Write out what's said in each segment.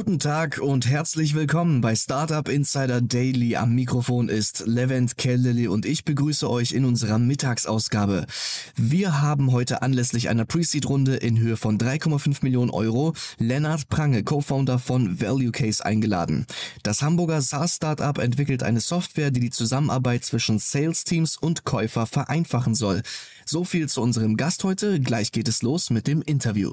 Guten Tag und herzlich willkommen bei Startup Insider Daily. Am Mikrofon ist Levent Kellele und ich begrüße euch in unserer Mittagsausgabe. Wir haben heute anlässlich einer Pre-Seed-Runde in Höhe von 3,5 Millionen Euro Lennart Prange, Co-Founder von Value Case, eingeladen. Das Hamburger SaaS-Startup entwickelt eine Software, die die Zusammenarbeit zwischen Sales-Teams und Käufer vereinfachen soll. So viel zu unserem Gast heute. Gleich geht es los mit dem Interview.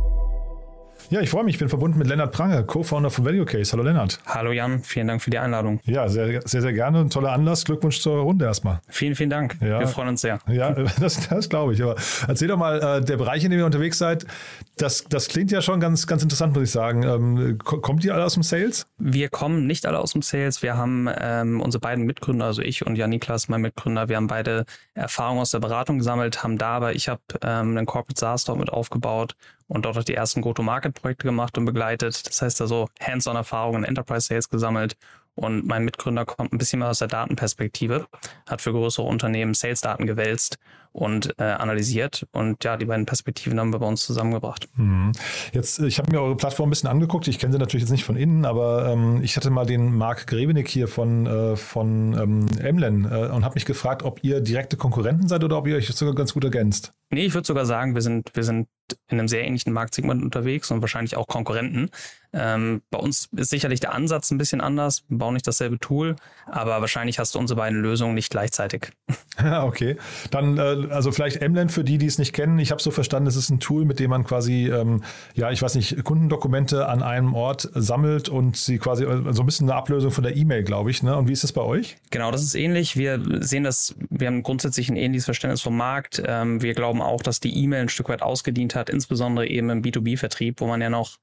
Ja, ich freue mich. Ich bin verbunden mit Lennart Prange, Co-Founder von Value Case. Hallo Lennart. Hallo Jan, vielen Dank für die Einladung. Ja, sehr, sehr, sehr gerne. Ein toller Anlass. Glückwunsch zur Runde erstmal. Vielen, vielen Dank. Ja. Wir freuen uns sehr. Ja, das, das glaube ich. Aber erzähl doch mal, äh, der Bereich, in dem ihr unterwegs seid, das, das klingt ja schon ganz, ganz interessant, muss ich sagen. Ähm, kommt ihr alle aus dem Sales? Wir kommen nicht alle aus dem Sales. Wir haben ähm, unsere beiden Mitgründer, also ich und Jan Niklas, mein Mitgründer, wir haben beide Erfahrungen aus der Beratung gesammelt, haben da aber, ich habe ähm, einen Corporate SaaS dort mit aufgebaut und dort auch die ersten Go-to-Market-Projekte gemacht und begleitet. Das heißt also Hands-on-Erfahrungen in Enterprise Sales gesammelt. Und mein Mitgründer kommt ein bisschen mehr aus der Datenperspektive, hat für größere Unternehmen Sales-Daten gewälzt und äh, analysiert. Und ja, die beiden Perspektiven haben wir bei uns zusammengebracht. Mhm. Jetzt, ich habe mir eure Plattform ein bisschen angeguckt. Ich kenne sie natürlich jetzt nicht von innen, aber ähm, ich hatte mal den Marc Grevenig hier von, äh, von ähm, Emlen äh, und habe mich gefragt, ob ihr direkte Konkurrenten seid oder ob ihr euch sogar ganz gut ergänzt. Nee, ich würde sogar sagen, wir sind, wir sind in einem sehr ähnlichen Marktsegment unterwegs und wahrscheinlich auch Konkurrenten. Ähm, bei uns ist sicherlich der Ansatz ein bisschen anders. Wir bauen nicht dasselbe Tool, aber wahrscheinlich hast du unsere beiden Lösungen nicht gleichzeitig. Okay. Dann, äh, also vielleicht Emland für die, die es nicht kennen. Ich habe so verstanden, es ist ein Tool, mit dem man quasi, ähm, ja, ich weiß nicht, Kundendokumente an einem Ort sammelt und sie quasi äh, so ein bisschen eine Ablösung von der E-Mail, glaube ich. Ne? Und wie ist das bei euch? Genau, das ist ähnlich. Wir sehen das, wir haben grundsätzlich ein ähnliches Verständnis vom Markt. Ähm, wir glauben auch, dass die E-Mail ein Stück weit ausgedient hat, insbesondere eben im B2B-Vertrieb, wo man ja noch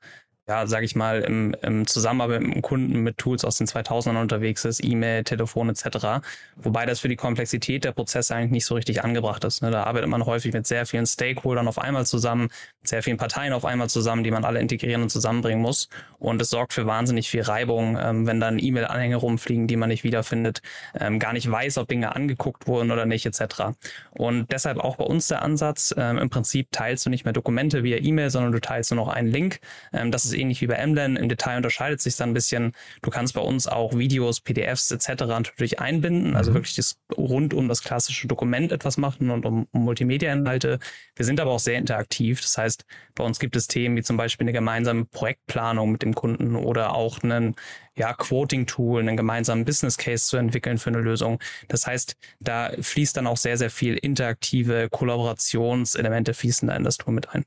ja, sage ich mal, im, im Zusammenarbeit mit dem Kunden mit Tools aus den 2000ern unterwegs ist, E-Mail, Telefon etc. Wobei das für die Komplexität der Prozesse eigentlich nicht so richtig angebracht ist. Ne? Da arbeitet man häufig mit sehr vielen Stakeholdern auf einmal zusammen, mit sehr vielen Parteien auf einmal zusammen, die man alle integrieren und zusammenbringen muss. Und es sorgt für wahnsinnig viel Reibung, ähm, wenn dann E-Mail-Anhänge rumfliegen, die man nicht wiederfindet, ähm, gar nicht weiß, ob Dinge angeguckt wurden oder nicht etc. Und deshalb auch bei uns der Ansatz, ähm, im Prinzip teilst du nicht mehr Dokumente via E-Mail, sondern du teilst nur noch einen Link. Ähm, das ist ähnlich wie bei Emlen. Im Detail unterscheidet sich dann ein bisschen. Du kannst bei uns auch Videos, PDFs etc. natürlich einbinden, also wirklich das rund um das klassische Dokument etwas machen und um, um Multimedia-Inhalte. Wir sind aber auch sehr interaktiv. Das heißt, bei uns gibt es Themen wie zum Beispiel eine gemeinsame Projektplanung mit dem Kunden oder auch einen ja, Quoting-Tool, einen gemeinsamen Business Case zu entwickeln für eine Lösung. Das heißt, da fließt dann auch sehr, sehr viel interaktive Kollaborationselemente fließen da in das Tool mit ein.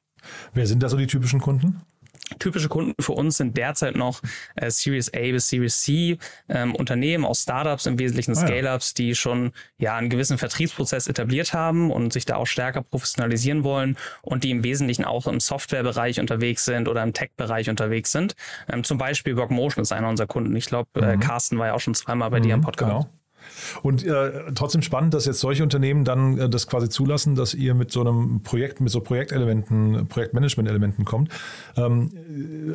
Wer sind da so die typischen Kunden? Typische Kunden für uns sind derzeit noch äh, Series A bis Series C ähm, Unternehmen aus Startups, im Wesentlichen Ah. Scale-Ups, die schon ja einen gewissen Vertriebsprozess etabliert haben und sich da auch stärker professionalisieren wollen und die im Wesentlichen auch im Softwarebereich unterwegs sind oder im Tech-Bereich unterwegs sind. Ähm, zum Beispiel Workmotion ist einer unserer Kunden. Ich glaube, äh, Carsten war ja auch schon zweimal bei dir im Podcast. Genau. Und äh, trotzdem spannend, dass jetzt solche Unternehmen dann äh, das quasi zulassen, dass ihr mit so einem Projekt, mit so Projektelementen, Projektmanagement-Elementen kommt. Ähm,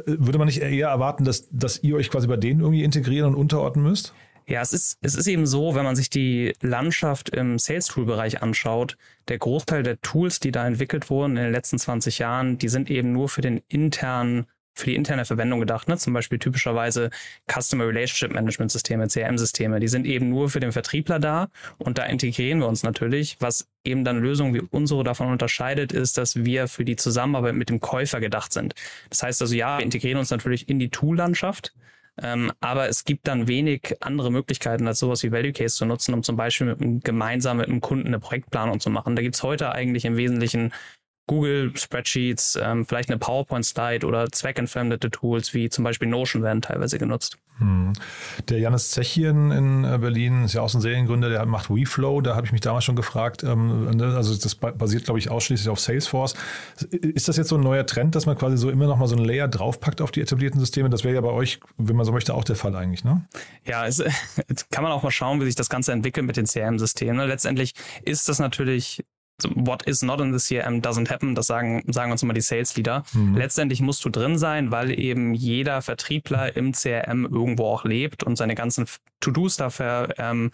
äh, würde man nicht eher erwarten, dass, dass ihr euch quasi bei denen irgendwie integrieren und unterordnen müsst? Ja, es ist, es ist eben so, wenn man sich die Landschaft im Sales-Tool-Bereich anschaut, der Großteil der Tools, die da entwickelt wurden in den letzten 20 Jahren, die sind eben nur für den internen für die interne Verwendung gedacht, ne? zum Beispiel typischerweise Customer Relationship Management Systeme, CRM-Systeme, die sind eben nur für den Vertriebler da und da integrieren wir uns natürlich. Was eben dann Lösungen wie unsere davon unterscheidet, ist, dass wir für die Zusammenarbeit mit dem Käufer gedacht sind. Das heißt also, ja, wir integrieren uns natürlich in die Tool-Landschaft, ähm, aber es gibt dann wenig andere Möglichkeiten, als sowas wie Value Case zu nutzen, um zum Beispiel mit einem, gemeinsam mit einem Kunden eine Projektplanung zu machen. Da gibt's heute eigentlich im Wesentlichen Google Spreadsheets, ähm, vielleicht eine PowerPoint-Slide oder zweckentfremdete Tools wie zum Beispiel Notion werden teilweise genutzt. Hm. Der Janis Zechien in äh, Berlin ist ja auch so ein Seriengründer, der macht WeFlow. Da habe ich mich damals schon gefragt, ähm, ne, also das basiert, glaube ich, ausschließlich auf Salesforce. Ist das jetzt so ein neuer Trend, dass man quasi so immer noch mal so ein Layer draufpackt auf die etablierten Systeme? Das wäre ja bei euch, wenn man so möchte, auch der Fall eigentlich, ne? Ja, es, kann man auch mal schauen, wie sich das Ganze entwickelt mit den CRM-Systemen. Letztendlich ist das natürlich what is not in the CRM doesn't happen, das sagen, sagen uns immer die Sales Leader. Mhm. Letztendlich musst du drin sein, weil eben jeder Vertriebler im CRM irgendwo auch lebt und seine ganzen To-Dos dafür ähm,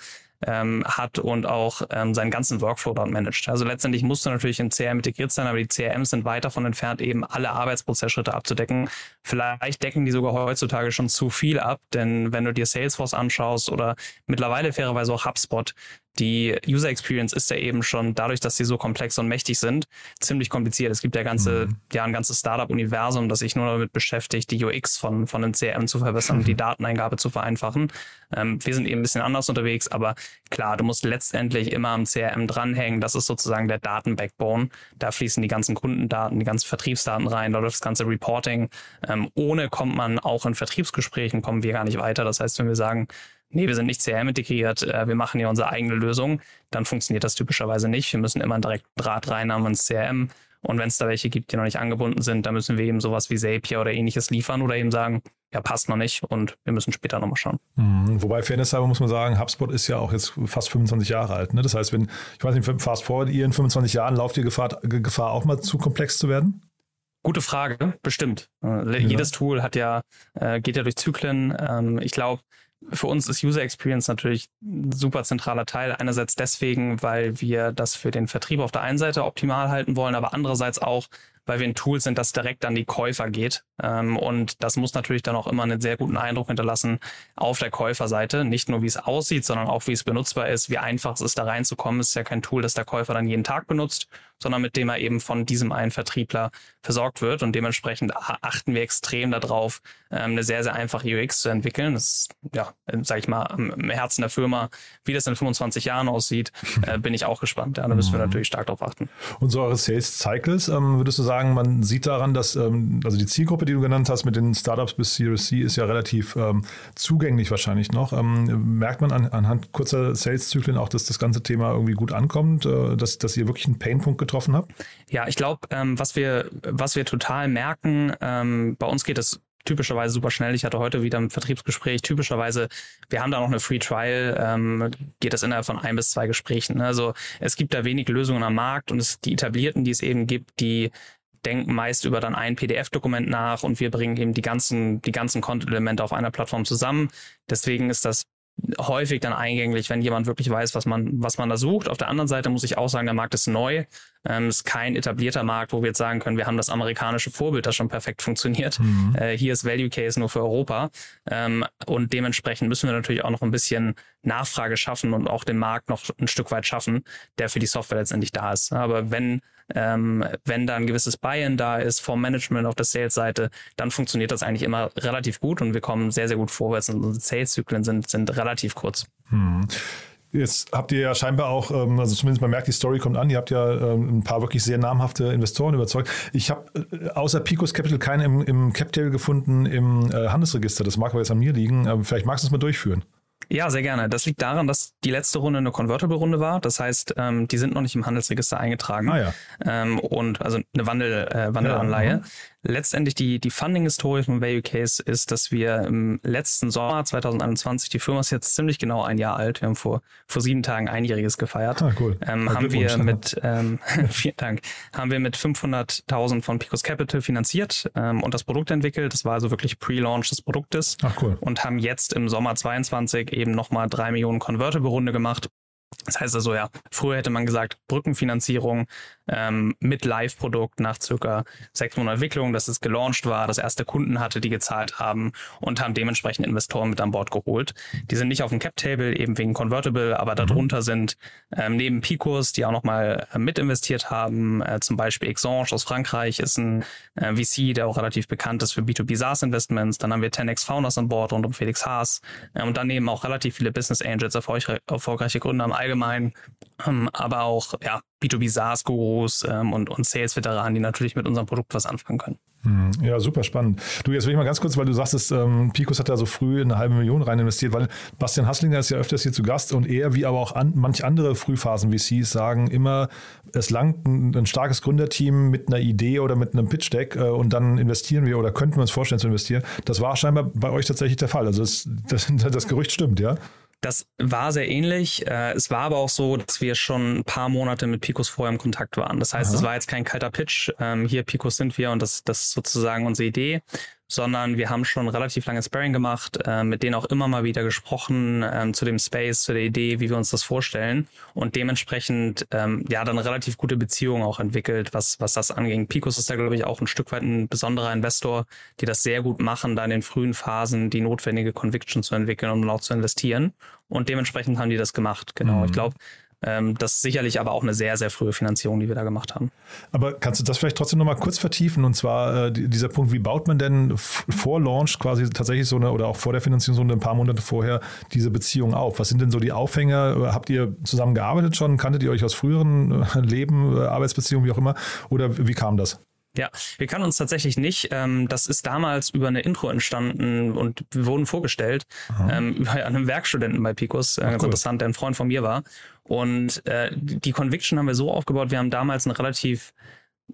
ähm, hat und auch ähm, seinen ganzen Workflow dort managt. Also letztendlich musst du natürlich in CRM integriert sein, aber die CRMs sind weit davon entfernt, eben alle Arbeitsprozessschritte abzudecken. Vielleicht decken die sogar heutzutage schon zu viel ab, denn wenn du dir Salesforce anschaust oder mittlerweile fairerweise auch HubSpot, die User Experience ist ja eben schon dadurch, dass sie so komplex und mächtig sind, ziemlich kompliziert. Es gibt ja ganze, mhm. ja, ein ganzes Startup-Universum, das sich nur damit beschäftigt, die UX von, von einem CRM zu verbessern und die Dateneingabe zu vereinfachen. Ähm, wir sind eben ein bisschen anders unterwegs, aber klar, du musst letztendlich immer am CRM dranhängen. Das ist sozusagen der Daten-Backbone. Da fließen die ganzen Kundendaten, die ganzen Vertriebsdaten rein, da läuft das ganze Reporting. Ähm, ohne kommt man auch in Vertriebsgesprächen, kommen wir gar nicht weiter. Das heißt, wenn wir sagen, nee, wir sind nicht CRM integriert, äh, wir machen hier unsere eigene Lösung, dann funktioniert das typischerweise nicht. Wir müssen immer einen direkten Draht reinhaben ins CRM. Und wenn es da welche gibt, die noch nicht angebunden sind, dann müssen wir eben sowas wie Zapier oder ähnliches liefern oder eben sagen, ja, passt noch nicht und wir müssen später nochmal schauen. Mhm. Wobei, Fairness halber muss man sagen, HubSpot ist ja auch jetzt fast 25 Jahre alt. Ne? Das heißt, wenn, ich weiß nicht, fast forward, ihr in 25 Jahren lauft ihr Gefahr, Gefahr auch mal zu komplex zu werden? Gute Frage, bestimmt. Äh, ja. Jedes Tool hat ja, äh, geht ja durch Zyklen. Ähm, ich glaube, für uns ist User Experience natürlich ein super zentraler Teil. Einerseits deswegen, weil wir das für den Vertrieb auf der einen Seite optimal halten wollen, aber andererseits auch, weil wir ein Tool sind, das direkt an die Käufer geht. Ähm, und das muss natürlich dann auch immer einen sehr guten Eindruck hinterlassen auf der Käuferseite. Nicht nur, wie es aussieht, sondern auch, wie es benutzbar ist, wie einfach es ist, da reinzukommen. Es ist ja kein Tool, das der Käufer dann jeden Tag benutzt, sondern mit dem er eben von diesem einen Vertriebler versorgt wird. Und dementsprechend achten wir extrem darauf, ähm, eine sehr, sehr einfache UX zu entwickeln. Das ist, ja, sag ich mal, im Herzen der Firma. Wie das in 25 Jahren aussieht, äh, bin ich auch gespannt. Ja, da müssen wir mhm. natürlich stark darauf achten. Und so eure Sales Cycles, ähm, würdest du sagen, man sieht daran, dass ähm, also die Zielgruppe, die du genannt hast mit den Startups bis Series C, ist ja relativ ähm, zugänglich wahrscheinlich noch. Ähm, merkt man an, anhand kurzer Sales-Zyklen auch, dass das ganze Thema irgendwie gut ankommt, äh, dass, dass ihr wirklich einen Painpunkt getroffen habt? Ja, ich glaube, ähm, was wir was wir total merken, ähm, bei uns geht es typischerweise super schnell. Ich hatte heute wieder ein Vertriebsgespräch. Typischerweise, wir haben da noch eine Free Trial, ähm, geht das innerhalb von ein bis zwei Gesprächen. Also es gibt da wenig Lösungen am Markt und es, die etablierten, die es eben gibt, die denken meist über dann ein PDF-Dokument nach und wir bringen eben die ganzen, die ganzen Content-Elemente auf einer Plattform zusammen. Deswegen ist das häufig dann eingänglich, wenn jemand wirklich weiß, was man, was man da sucht. Auf der anderen Seite muss ich auch sagen, der Markt ist neu. Ähm, ist kein etablierter Markt, wo wir jetzt sagen können, wir haben das amerikanische Vorbild, das schon perfekt funktioniert. Mhm. Äh, hier ist Value Case nur für Europa. Ähm, und dementsprechend müssen wir natürlich auch noch ein bisschen Nachfrage schaffen und auch den Markt noch ein Stück weit schaffen, der für die Software letztendlich da ist. Aber wenn ähm, wenn da ein gewisses Buy-in da ist vom Management auf der Sales-Seite, dann funktioniert das eigentlich immer relativ gut und wir kommen sehr, sehr gut vorwärts und unsere Sales-Zyklen sind, sind relativ kurz. Hm. Jetzt habt ihr ja scheinbar auch, ähm, also zumindest man merkt, die Story kommt an, ihr habt ja ähm, ein paar wirklich sehr namhafte Investoren überzeugt. Ich habe äh, außer Picos Capital keinen im, im Captail gefunden im äh, Handelsregister. Das mag aber jetzt an mir liegen. Vielleicht magst du es mal durchführen. Ja, sehr gerne. Das liegt daran, dass die letzte Runde eine Convertible-Runde war. Das heißt, ähm, die sind noch nicht im Handelsregister eingetragen. Ah, ja. Ähm, und also eine Wandel, äh, Wandelanleihe. Ja, Letztendlich die, die Funding-Historie von Value Case ist, dass wir im letzten Sommer 2021, die Firma ist jetzt ziemlich genau ein Jahr alt, wir haben vor, vor sieben Tagen einjähriges gefeiert, Ah, cool. ähm, Ja, haben wir mit, ähm, vielen Dank, haben wir mit 500.000 von Picos Capital finanziert ähm, und das Produkt entwickelt. Das war also wirklich Pre-Launch des Produktes Ach cool. und haben jetzt im Sommer 22 eben nochmal drei Millionen Convertible-Runde gemacht. Das heißt also, ja, früher hätte man gesagt, Brückenfinanzierung ähm, mit Live-Produkt nach circa sechs Monaten Entwicklung, dass es gelauncht war, dass erste Kunden hatte, die gezahlt haben und haben dementsprechend Investoren mit an Bord geholt. Die sind nicht auf dem Cap-Table, eben wegen Convertible, aber darunter sind ähm, neben Picos, die auch nochmal äh, mit investiert haben, äh, zum Beispiel Exange aus Frankreich ist ein äh, VC, der auch relativ bekannt ist für B2B SaaS-Investments. Dann haben wir 10x Founders an Bord rund um Felix Haas äh, und daneben auch relativ viele Business Angels, erfolgre erfolgreiche Gründer im Allgemeinen, ähm, aber auch ja, B2B SaaS-Gurus ähm, und, und Sales-Veteranen, die natürlich mit unserem Produkt was anfangen können. Hm, Ja, super spannend. Du, jetzt will ich mal ganz kurz, weil du sagtest, ähm, Picos hat da so früh eine halbe Million rein investiert, weil Bastian Hasslinger ist ja öfters hier zu Gast und er, wie aber auch an, manch andere Frühphasen-VCs, sagen immer, es langt ein, ein starkes Gründerteam mit einer Idee oder mit einem Pitch-Deck äh, und dann investieren wir oder könnten wir uns vorstellen zu investieren. Das war scheinbar bei euch tatsächlich der Fall. Also das, das, das Gerücht stimmt, ja? Das war sehr ähnlich. Äh, Es war aber auch so, dass wir schon ein paar Monate mit Picos vorher im Kontakt waren. Das heißt, Aha. es war jetzt kein kalter Pitch. Ähm, Hier Picos sind wir und das, das ist sozusagen unsere Idee, sondern wir haben schon relativ lange Sparring gemacht, äh, mit denen auch immer mal wieder gesprochen ähm, zu dem Space, zu der Idee, wie wir uns das vorstellen und dementsprechend ähm, ja dann relativ gute Beziehung auch entwickelt, was was das anging. Picos ist da glaube ich auch ein Stück weit ein besonderer Investor, die das sehr gut machen, da in den frühen Phasen die notwendige Conviction zu entwickeln und dann auch zu investieren. Und dementsprechend haben die das gemacht. Genau. Mhm. Ich glaube, das ist sicherlich aber auch eine sehr, sehr frühe Finanzierung, die wir da gemacht haben. Aber kannst du das vielleicht trotzdem nochmal kurz vertiefen? Und zwar äh, die- dieser Punkt, wie baut man denn vor Launch quasi tatsächlich so eine oder auch vor der Finanzierungsrunde ein paar Monate vorher diese Beziehung auf? Was sind denn so die Aufhänger? Habt ihr zusammen gearbeitet schon? Kanntet ihr euch aus früheren äh, Leben, äh, Arbeitsbeziehungen, wie auch immer? Oder wie kam das? Ja, wir kannten uns tatsächlich nicht. Ähm, das ist damals über eine Intro entstanden und wir wurden vorgestellt ähm, über einen Werkstudenten bei Picos, äh, ganz cool. interessant, der ein Freund von mir war. Und äh, die Conviction haben wir so aufgebaut, wir haben damals eine relativ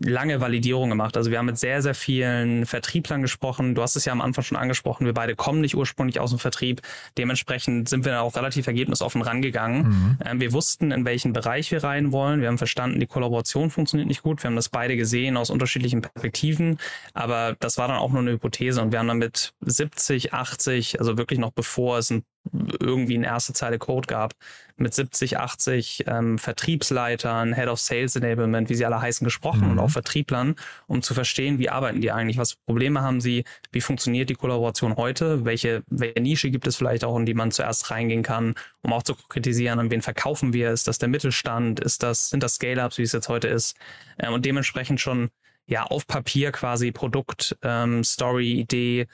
lange Validierung gemacht. Also wir haben mit sehr, sehr vielen Vertrieblern gesprochen. Du hast es ja am Anfang schon angesprochen, wir beide kommen nicht ursprünglich aus dem Vertrieb. Dementsprechend sind wir da auch relativ ergebnisoffen rangegangen. Ähm, wir wussten, in welchen Bereich wir rein wollen. Wir haben verstanden, die Kollaboration funktioniert nicht gut. Wir haben das beide gesehen aus unterschiedlichen Perspektiven. Aber das war dann auch nur eine Hypothese. Und wir haben dann mit 70, 80, also wirklich noch bevor es ein irgendwie eine erste Zeile Code gab, mit 70, 80 ähm, Vertriebsleitern, Head of Sales Enablement, wie sie alle heißen, gesprochen Mhm. und auch Vertrieblern, um zu verstehen, wie arbeiten die eigentlich, was für Probleme haben sie, wie funktioniert die Kollaboration heute, welche, welche Nische gibt es vielleicht auch, in die man zuerst reingehen kann, um auch zu kritisieren, an wen verkaufen wir, ist das der Mittelstand, ist das, sind das Scale-Ups, wie es jetzt heute ist, ähm, und dementsprechend schon ja auf Papier quasi Produkt, ähm, Story, Idee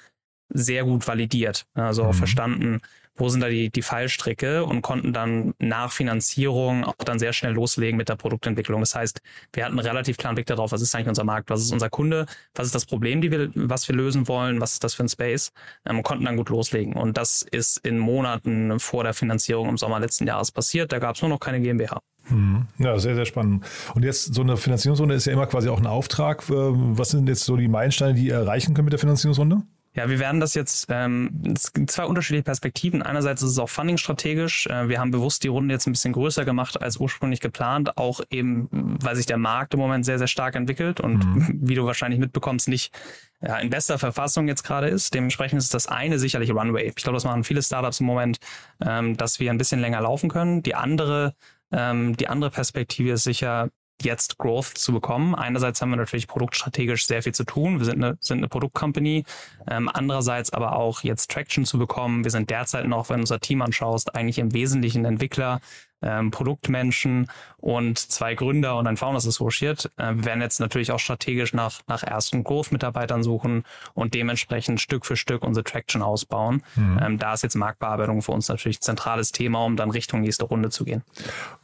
sehr gut validiert, also auch Mhm. verstanden, wo sind da die, die Fallstricke und konnten dann nach Finanzierung auch dann sehr schnell loslegen mit der Produktentwicklung. Das heißt, wir hatten einen relativ klaren Blick darauf, was ist eigentlich unser Markt, was ist unser Kunde, was ist das Problem, die wir, was wir lösen wollen, was ist das für ein Space ähm, und konnten dann gut loslegen. Und das ist in Monaten vor der Finanzierung im Sommer letzten Jahres passiert. Da gab es nur noch keine GmbH. Mhm. Ja, sehr, sehr spannend. Und jetzt so eine Finanzierungsrunde ist ja immer quasi auch ein Auftrag. Äh, Was sind jetzt so die Meilensteine, die ihr erreichen könnt mit der Finanzierungsrunde? Ja, wir werden das jetzt, ähm, es gibt zwei unterschiedliche Perspektiven. Einerseits ist es auch funding-strategisch. Äh, wir haben bewusst die Runde jetzt ein bisschen größer gemacht als ursprünglich geplant, auch eben, weil sich der Markt im Moment sehr, sehr stark entwickelt und wie du wahrscheinlich mitbekommst, nicht ja, in bester Verfassung jetzt gerade ist. Dementsprechend ist das eine sicherlich Runway. Ich glaube, das machen viele Startups im Moment, ähm, dass wir ein bisschen länger laufen können. Die andere, ähm, die andere Perspektive ist sicher, jetzt Growth zu bekommen. Einerseits haben wir natürlich produktstrategisch sehr viel zu tun. Wir sind eine, sind eine Produktcompany. Ähm, andererseits aber auch jetzt Traction zu bekommen. Wir sind derzeit noch, wenn du unser Team anschaust, eigentlich im Wesentlichen Entwickler, ähm, Produktmenschen und zwei Gründer und ein Founders Associate. Äh, wir werden jetzt natürlich auch strategisch nach, nach ersten Growth-Mitarbeitern suchen und dementsprechend Stück für Stück unsere Traction ausbauen. Ähm, da ist jetzt Marktbearbeitung für uns natürlich ein zentrales Thema, um dann Richtung nächste Runde zu gehen.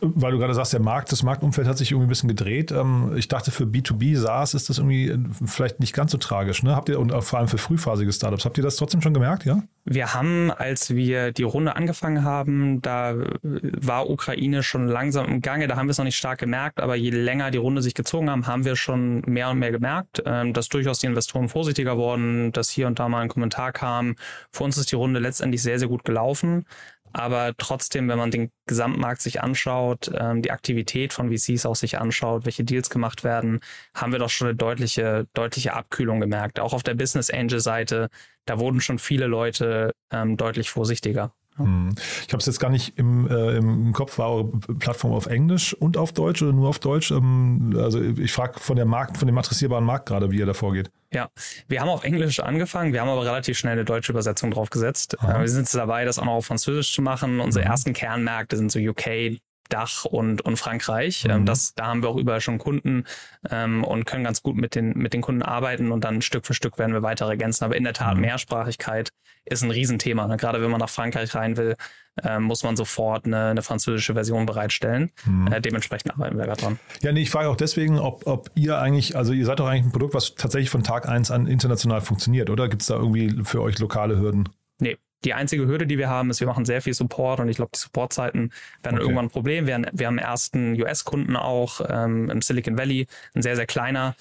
Weil du gerade sagst, der Markt, das Marktumfeld hat sich irgendwie ein bisschen gedreht. Ähm, Ich dachte, für B2B SaaS ist das irgendwie äh, vielleicht nicht ganz so tragisch. Ne? Habt ihr, und vor allem für frühphasige Startups, habt ihr das trotzdem schon gemerkt, ja? Wir haben, als wir die Runde angefangen haben, da war Ukraine Ukraine schon langsam im Gange. Da haben wir es noch nicht stark gemerkt, aber je länger die Runde sich gezogen haben, haben wir schon mehr und mehr gemerkt, ähm, dass durchaus die Investoren vorsichtiger wurden, dass hier und da mal ein Kommentar kam. Für uns ist die Runde letztendlich sehr, sehr gut gelaufen. Aber trotzdem, wenn man den Gesamtmarkt sich anschaut, ähm, die Aktivität von VCs auch sich anschaut, welche Deals gemacht werden, haben wir doch schon eine deutliche, deutliche Abkühlung gemerkt. Auch auf der Business Angel Seite, da wurden schon viele Leute ähm, deutlich vorsichtiger. Hm. Ich habe es jetzt gar nicht im, äh, im Kopf, war eure Plattform auf Englisch und auf Deutsch oder nur auf Deutsch? Ähm, also ich frage von der Markt, von dem adressierbaren Markt gerade, wie ihr da vorgeht. Ja, wir haben auf Englisch angefangen, wir haben aber relativ schnell eine deutsche Übersetzung draufgesetzt. Aha. Wir sind jetzt dabei, das auch noch auf Französisch zu machen. Unsere mhm. ersten Kernmärkte sind so UK, Dach und, und Frankreich. Ähm, mhm. Das, da haben wir auch überall schon Kunden ähm, und können ganz gut mit den, mit den Kunden arbeiten und dann Stück für Stück werden wir weiter ergänzen. Aber in der Tat, mhm. Mehrsprachigkeit ist ein Riesenthema. Ne? Gerade wenn man nach Frankreich rein will, äh, muss man sofort eine, eine französische Version bereitstellen. Mhm. Äh, dementsprechend arbeiten wir gerade dran. Ja, nee, ich frage auch deswegen, ob, ob ihr eigentlich, also ihr seid doch eigentlich ein Produkt, was tatsächlich von Tag eins an international funktioniert, oder? Gibt es da irgendwie für euch lokale Hürden? Nee, die einzige Hürde, die wir haben, ist, wir machen sehr viel Support und ich glaube, die Supportzeiten werden okay. irgendwann ein Problem. Wir, wir haben ersten US-Kunden auch ähm, im Silicon Valley, ein sehr, sehr kleiner.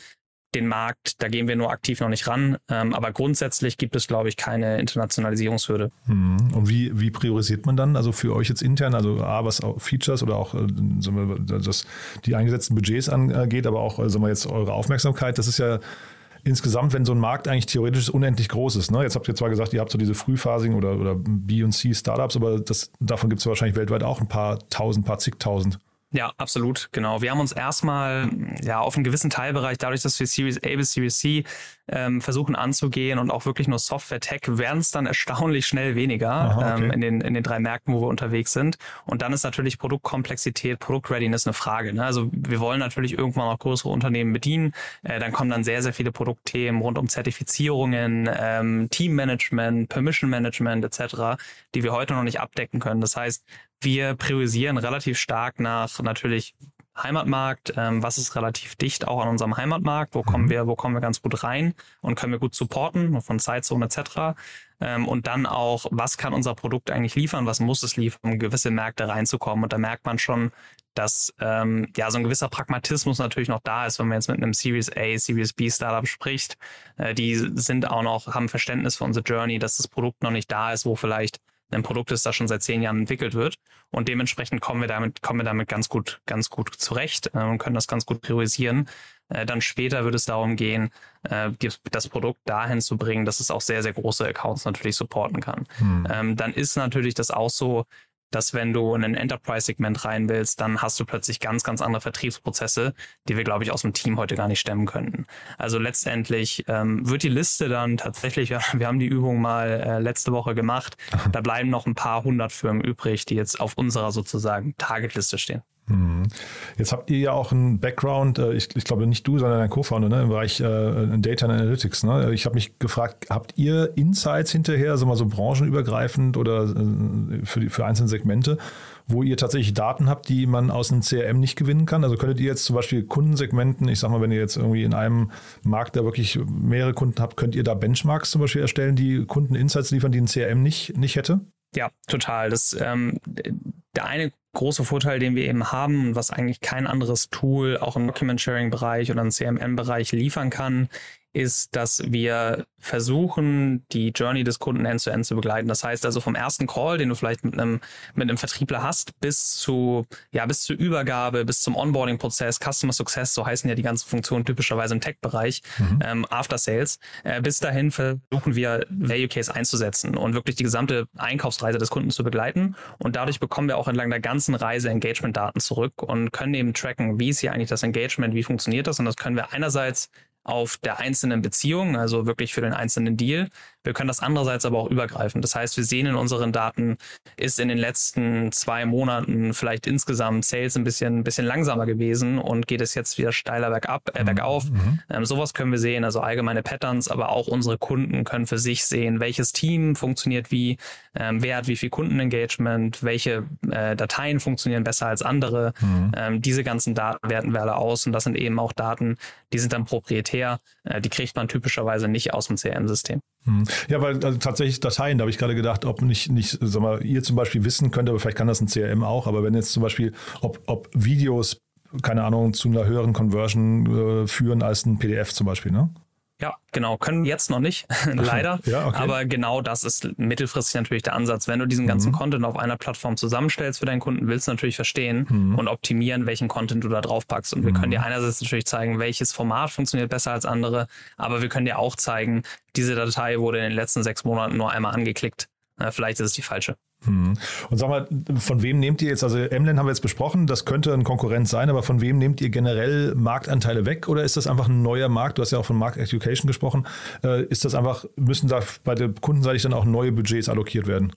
Den Markt, da gehen wir nur aktiv noch nicht ran. Ähm, aber grundsätzlich gibt es, glaube ich, keine Internationalisierungshürde. Hm. Und wie, wie priorisiert man dann? Also für euch jetzt intern, also A, was Features oder auch äh, wir, das, die eingesetzten Budgets angeht, aber auch äh, sagen wir jetzt eure Aufmerksamkeit, das ist ja insgesamt, wenn so ein Markt eigentlich theoretisch unendlich groß ist. Ne? Jetzt habt ihr zwar gesagt, ihr habt so diese frühphasigen oder, oder B- und C-Startups, aber das, davon gibt es wahrscheinlich weltweit auch ein paar tausend, paar zigtausend. Ja, absolut, genau. Wir haben uns erstmal ja auf einen gewissen Teilbereich, dadurch, dass wir Series A bis Series C ähm, versuchen anzugehen und auch wirklich nur Software-Tech, werden es dann erstaunlich schnell weniger Aha, okay. ähm, in, den, in den drei Märkten, wo wir unterwegs sind. Und dann ist natürlich Produktkomplexität, Produktreadiness eine Frage. Ne? Also wir wollen natürlich irgendwann auch größere Unternehmen bedienen. Äh, dann kommen dann sehr, sehr viele Produktthemen rund um Zertifizierungen, ähm, Teammanagement, Permission Management etc., die wir heute noch nicht abdecken können. Das heißt, wir priorisieren relativ stark nach natürlich Heimatmarkt, ähm, was ist relativ dicht auch an unserem Heimatmarkt, wo kommen mhm. wir, wo kommen wir ganz gut rein und können wir gut supporten von Zeitzone etc. Ähm, und dann auch, was kann unser Produkt eigentlich liefern, was muss es liefern, um gewisse Märkte reinzukommen. Und da merkt man schon, dass ähm, ja so ein gewisser Pragmatismus natürlich noch da ist, wenn man jetzt mit einem Series A, Series B Startup spricht. Äh, die sind auch noch, haben Verständnis für unsere Journey, dass das Produkt noch nicht da ist, wo vielleicht ein Produkt ist, das schon seit zehn Jahren entwickelt wird. Und dementsprechend kommen wir damit, kommen wir damit ganz gut, ganz gut zurecht äh, und können das ganz gut priorisieren. Äh, dann später wird es darum gehen, äh, das Produkt dahin zu bringen, dass es auch sehr, sehr große Accounts natürlich supporten kann. Hm. Ähm, dann ist natürlich das auch so, dass wenn du in ein Enterprise-Segment rein willst, dann hast du plötzlich ganz, ganz andere Vertriebsprozesse, die wir, glaube ich, aus dem Team heute gar nicht stemmen könnten. Also letztendlich ähm, wird die Liste dann tatsächlich, wir haben die Übung mal äh, letzte Woche gemacht, da bleiben noch ein paar hundert Firmen übrig, die jetzt auf unserer sozusagen Targetliste stehen. Mhm. Jetzt habt ihr ja auch einen Background, äh, ich, ich glaube nicht du, sondern dein Co-Founder ne, im Bereich äh, Data Analytics. Ne? Ich habe mich gefragt, habt ihr Insights hinterher, also mal so branchenübergreifend oder äh, für, die, für einzelne Segmente, wo ihr tatsächlich Daten habt, die man aus einem CRM nicht gewinnen kann? Also könntet ihr jetzt zum Beispiel Kundensegmenten, ich sag mal, wenn ihr jetzt irgendwie in einem Markt da wirklich mehrere Kunden habt, könnt ihr da Benchmarks zum Beispiel erstellen, die Kunden Insights liefern, die ein CRM nicht, nicht hätte? Ja, total. Das, ähm, der eine große Vorteil, den wir eben haben, was eigentlich kein anderes Tool auch im Document-Sharing-Bereich oder im CMM-Bereich liefern kann, ist, dass wir versuchen, die Journey des Kunden end-to-end -end zu begleiten. Das heißt also vom ersten Call, den du vielleicht mit einem, mit einem Vertriebler hast, bis zu, ja, bis zur Übergabe, bis zum Onboarding-Prozess, Customer Success, so heißen ja die ganzen Funktionen typischerweise im Tech-Bereich, mhm. ähm, After Sales. Äh, bis dahin versuchen wir Value Case einzusetzen und wirklich die gesamte Einkaufsreise des Kunden zu begleiten. Und dadurch bekommen wir auch entlang der ganzen Reise Engagement-Daten zurück und können eben tracken, wie ist hier eigentlich das Engagement, wie funktioniert das. Und das können wir einerseits auf der einzelnen Beziehung, also wirklich für den einzelnen Deal. Wir können das andererseits aber auch übergreifen. Das heißt, wir sehen in unseren Daten, ist in den letzten zwei Monaten vielleicht insgesamt Sales ein bisschen, ein bisschen langsamer gewesen und geht es jetzt wieder steiler bergab, äh, bergauf. Mhm. Ähm, sowas können wir sehen, also allgemeine Patterns, aber auch unsere Kunden können für sich sehen, welches Team funktioniert wie, ähm, wer hat wie viel Kundenengagement, welche äh, Dateien funktionieren besser als andere. Mhm. Ähm, diese ganzen Daten werten wir alle aus und das sind eben auch Daten, die sind dann proprietär. Äh, die kriegt man typischerweise nicht aus dem CRM-System. Mhm. Ja, weil also tatsächlich Dateien, da habe ich gerade gedacht, ob nicht, nicht, sag mal, ihr zum Beispiel wissen könnt, aber vielleicht kann das ein CRM auch, aber wenn jetzt zum Beispiel, ob, ob Videos, keine Ahnung, zu einer höheren Conversion äh, führen als ein PDF zum Beispiel, ne? Ja, genau. Können jetzt noch nicht, leider. Ja, okay. Aber genau das ist mittelfristig natürlich der Ansatz. Wenn du diesen ganzen Mhm. Content auf einer Plattform zusammenstellst für deinen Kunden, willst du natürlich verstehen Mhm. und optimieren, welchen Content du da drauf packst. Und wir können dir einerseits natürlich zeigen, welches Format funktioniert besser als andere, aber wir können dir auch zeigen, diese Datei wurde in den letzten sechs Monaten nur einmal angeklickt. Vielleicht ist es die falsche. Hm. Und sag mal, von wem nehmt ihr jetzt, also Emlen haben wir jetzt besprochen, das könnte ein Konkurrent sein, aber von wem nehmt ihr generell Marktanteile weg oder ist das einfach ein neuer Markt? Du hast ja auch von Markt Education gesprochen. Äh, ist das einfach, müssen da bei der Kundenseitig dann auch neue Budgets allokiert werden?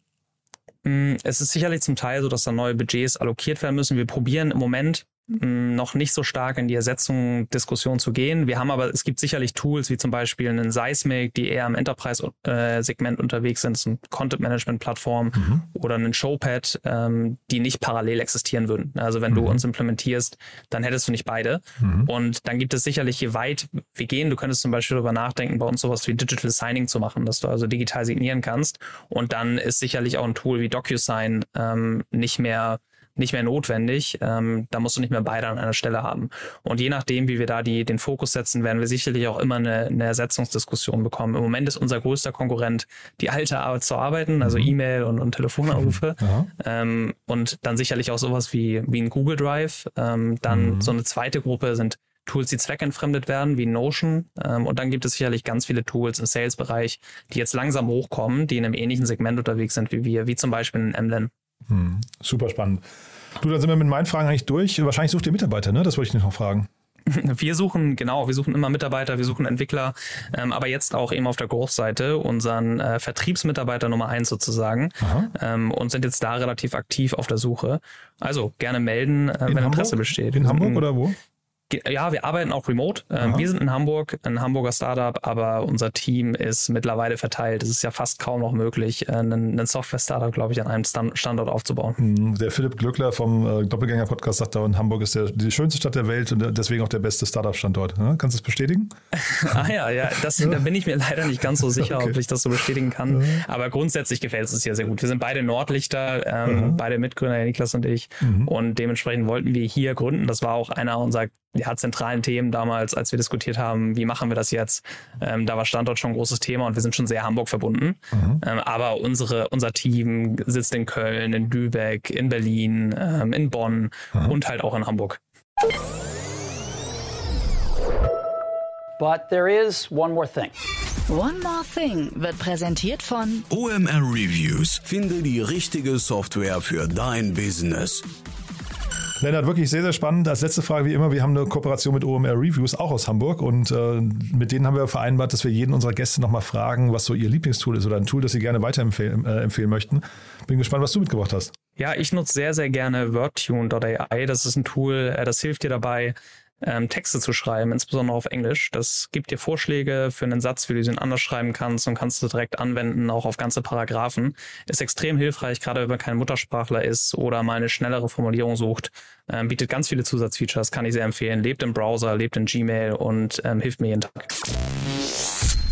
Mm, Es ist sicherlich zum Teil so, dass da neue Budgets allokiert werden müssen. Wir probieren im Moment noch nicht so stark in die Ersetzung Diskussion zu gehen. Wir haben aber, es gibt sicherlich Tools wie zum Beispiel einen Seismic, die eher im Enterprise-Segment unterwegs sind, eine Content-Management-Plattform oder einen Showpad, ähm, die nicht parallel existieren würden. Also wenn du uns implementierst, dann hättest du nicht beide. Und dann gibt es sicherlich, je weit wir gehen, du könntest zum Beispiel darüber nachdenken, bei uns sowas wie Digital Signing zu machen, dass du also digital signieren kannst. Und dann ist sicherlich auch ein Tool wie DocuSign ähm, nicht mehr nicht mehr notwendig. Ähm, da musst du nicht mehr beide an einer Stelle haben. Und je nachdem, wie wir da die, den Fokus setzen, werden wir sicherlich auch immer eine, eine Ersetzungsdiskussion bekommen. Im Moment ist unser größter Konkurrent die alte Art zu arbeiten, also E-Mail und, und Telefonanrufe. Ähm, und dann sicherlich auch sowas wie, wie ein Google Drive. Ähm, dann Mhm. so eine zweite Gruppe sind Tools, die zweckentfremdet werden, wie Notion. Ähm, und dann gibt es sicherlich ganz viele Tools im Sales-Bereich, die jetzt langsam hochkommen, die in einem ähnlichen Segment unterwegs sind wie wir, wie zum Beispiel ein Emlen. Hm. Super spannend. Du, dann sind wir mit meinen Fragen eigentlich durch. Wahrscheinlich sucht ihr Mitarbeiter, ne? Das wollte ich dich noch fragen. Wir suchen, genau, wir suchen immer Mitarbeiter, wir suchen Entwickler, ähm, aber jetzt auch eben auf der Growth-Seite unseren äh, Vertriebsmitarbeiter Nummer eins sozusagen ähm, und sind jetzt da relativ aktiv auf der Suche. Also gerne melden, äh, wenn Hamburg? Interesse besteht. In Hamburg sind oder wo? Ja, wir arbeiten auch remote. Ähm, wir sind in Hamburg, ein Hamburger Startup, aber unser Team ist mittlerweile verteilt. Es ist ja fast kaum noch möglich, äh, einen, einen Software-Startup, glaube ich, an einem Stan Standort aufzubauen. Hm, Der Philipp Glückler vom äh, Doppelgänger-Podcast sagt da, in Hamburg ist der, die schönste Stadt der Welt und deswegen auch der beste Startup-Standort. Ne? Kannst du das bestätigen? Ah ja, ja, das, da bin ich mir leider nicht ganz so sicher, Okay. ob ich das so bestätigen kann. Aber grundsätzlich gefällt es uns hier sehr gut. Wir sind beide Nordlichter, ähm, beide Mitgründer, der Niklas und ich. Und dementsprechend wollten wir hier gründen. Das war auch einer unserer ja, zentralen Themen damals, als wir diskutiert haben, wie machen wir das jetzt. Ähm, da war Standort schon ein großes Thema und wir sind schon sehr Hamburg verbunden. Ähm, aber unsere, unser Team sitzt in Köln, in Lübeck, in Berlin, ähm, in Bonn und halt auch in Hamburg. But there is one more thing. One More Thing wird präsentiert von OMR Reviews. Finde die richtige Software für dein Business. Lennart, wirklich sehr, sehr spannend. Als letzte Frage wie immer, wir haben eine Kooperation mit OMR Reviews, auch aus Hamburg. Und äh, mit denen haben wir vereinbart, dass wir jeden unserer Gäste nochmal fragen, was so ihr Lieblingstool ist oder ein Tool, das sie gerne weiterempfehlen äh, empfehlen möchten. Bin gespannt, was du mitgebracht hast. Ja, ich nutze sehr, sehr gerne WordTune.ai. Das ist ein Tool, äh, das hilft dir dabei, ähm, Texte zu schreiben, insbesondere auf Englisch. Das gibt dir Vorschläge für einen Satz, wie du ihn anders schreiben kannst und kannst du direkt anwenden, auch auf ganze Paragraphen. Ist extrem hilfreich, gerade wenn man kein Muttersprachler ist oder mal eine schnellere Formulierung sucht. Ähm, bietet ganz viele Zusatzfeatures, kann ich sehr empfehlen. Lebt im Browser, lebt in Gmail und ähm, hilft mir jeden Tag.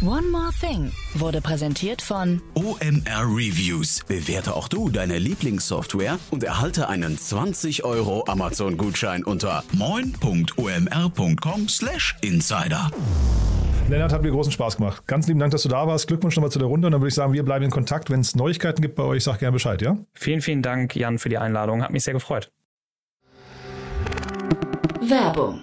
One More Thing wurde präsentiert von OMR Reviews. Bewerte auch du deine Lieblingssoftware und erhalte einen 20 Euro Amazon-Gutschein unter moin.omr.com/insider. Lennart, hat mir großen Spaß gemacht. Ganz lieben Dank, dass du da warst. Glückwunsch nochmal zu der Runde. Und dann würde ich sagen, wir bleiben in Kontakt. Wenn es Neuigkeiten gibt bei euch, sag gerne Bescheid, ja? Vielen, vielen Dank, Jan, für die Einladung. Hat mich sehr gefreut. Werbung.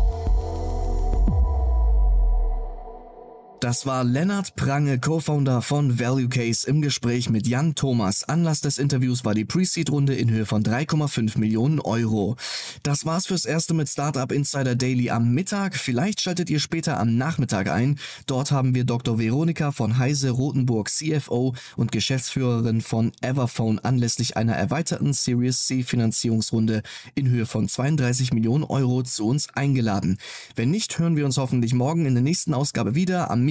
Das war Lennart Prange, Co-Founder von Value Case im Gespräch mit Jan Thomas. Anlass des Interviews war die Pre-Seed-Runde in Höhe von 3,5 Millionen Euro. Das war's fürs Erste mit Startup Insider Daily am Mittag. Vielleicht schaltet ihr später am Nachmittag ein. Dort haben wir Dr. Veronika von Heise Rotenburg, CFO und Geschäftsführerin von Everphone anlässlich einer erweiterten Series C Finanzierungsrunde in Höhe von 32 Millionen Euro zu uns eingeladen. Wenn nicht, hören wir uns hoffentlich morgen in der nächsten Ausgabe wieder am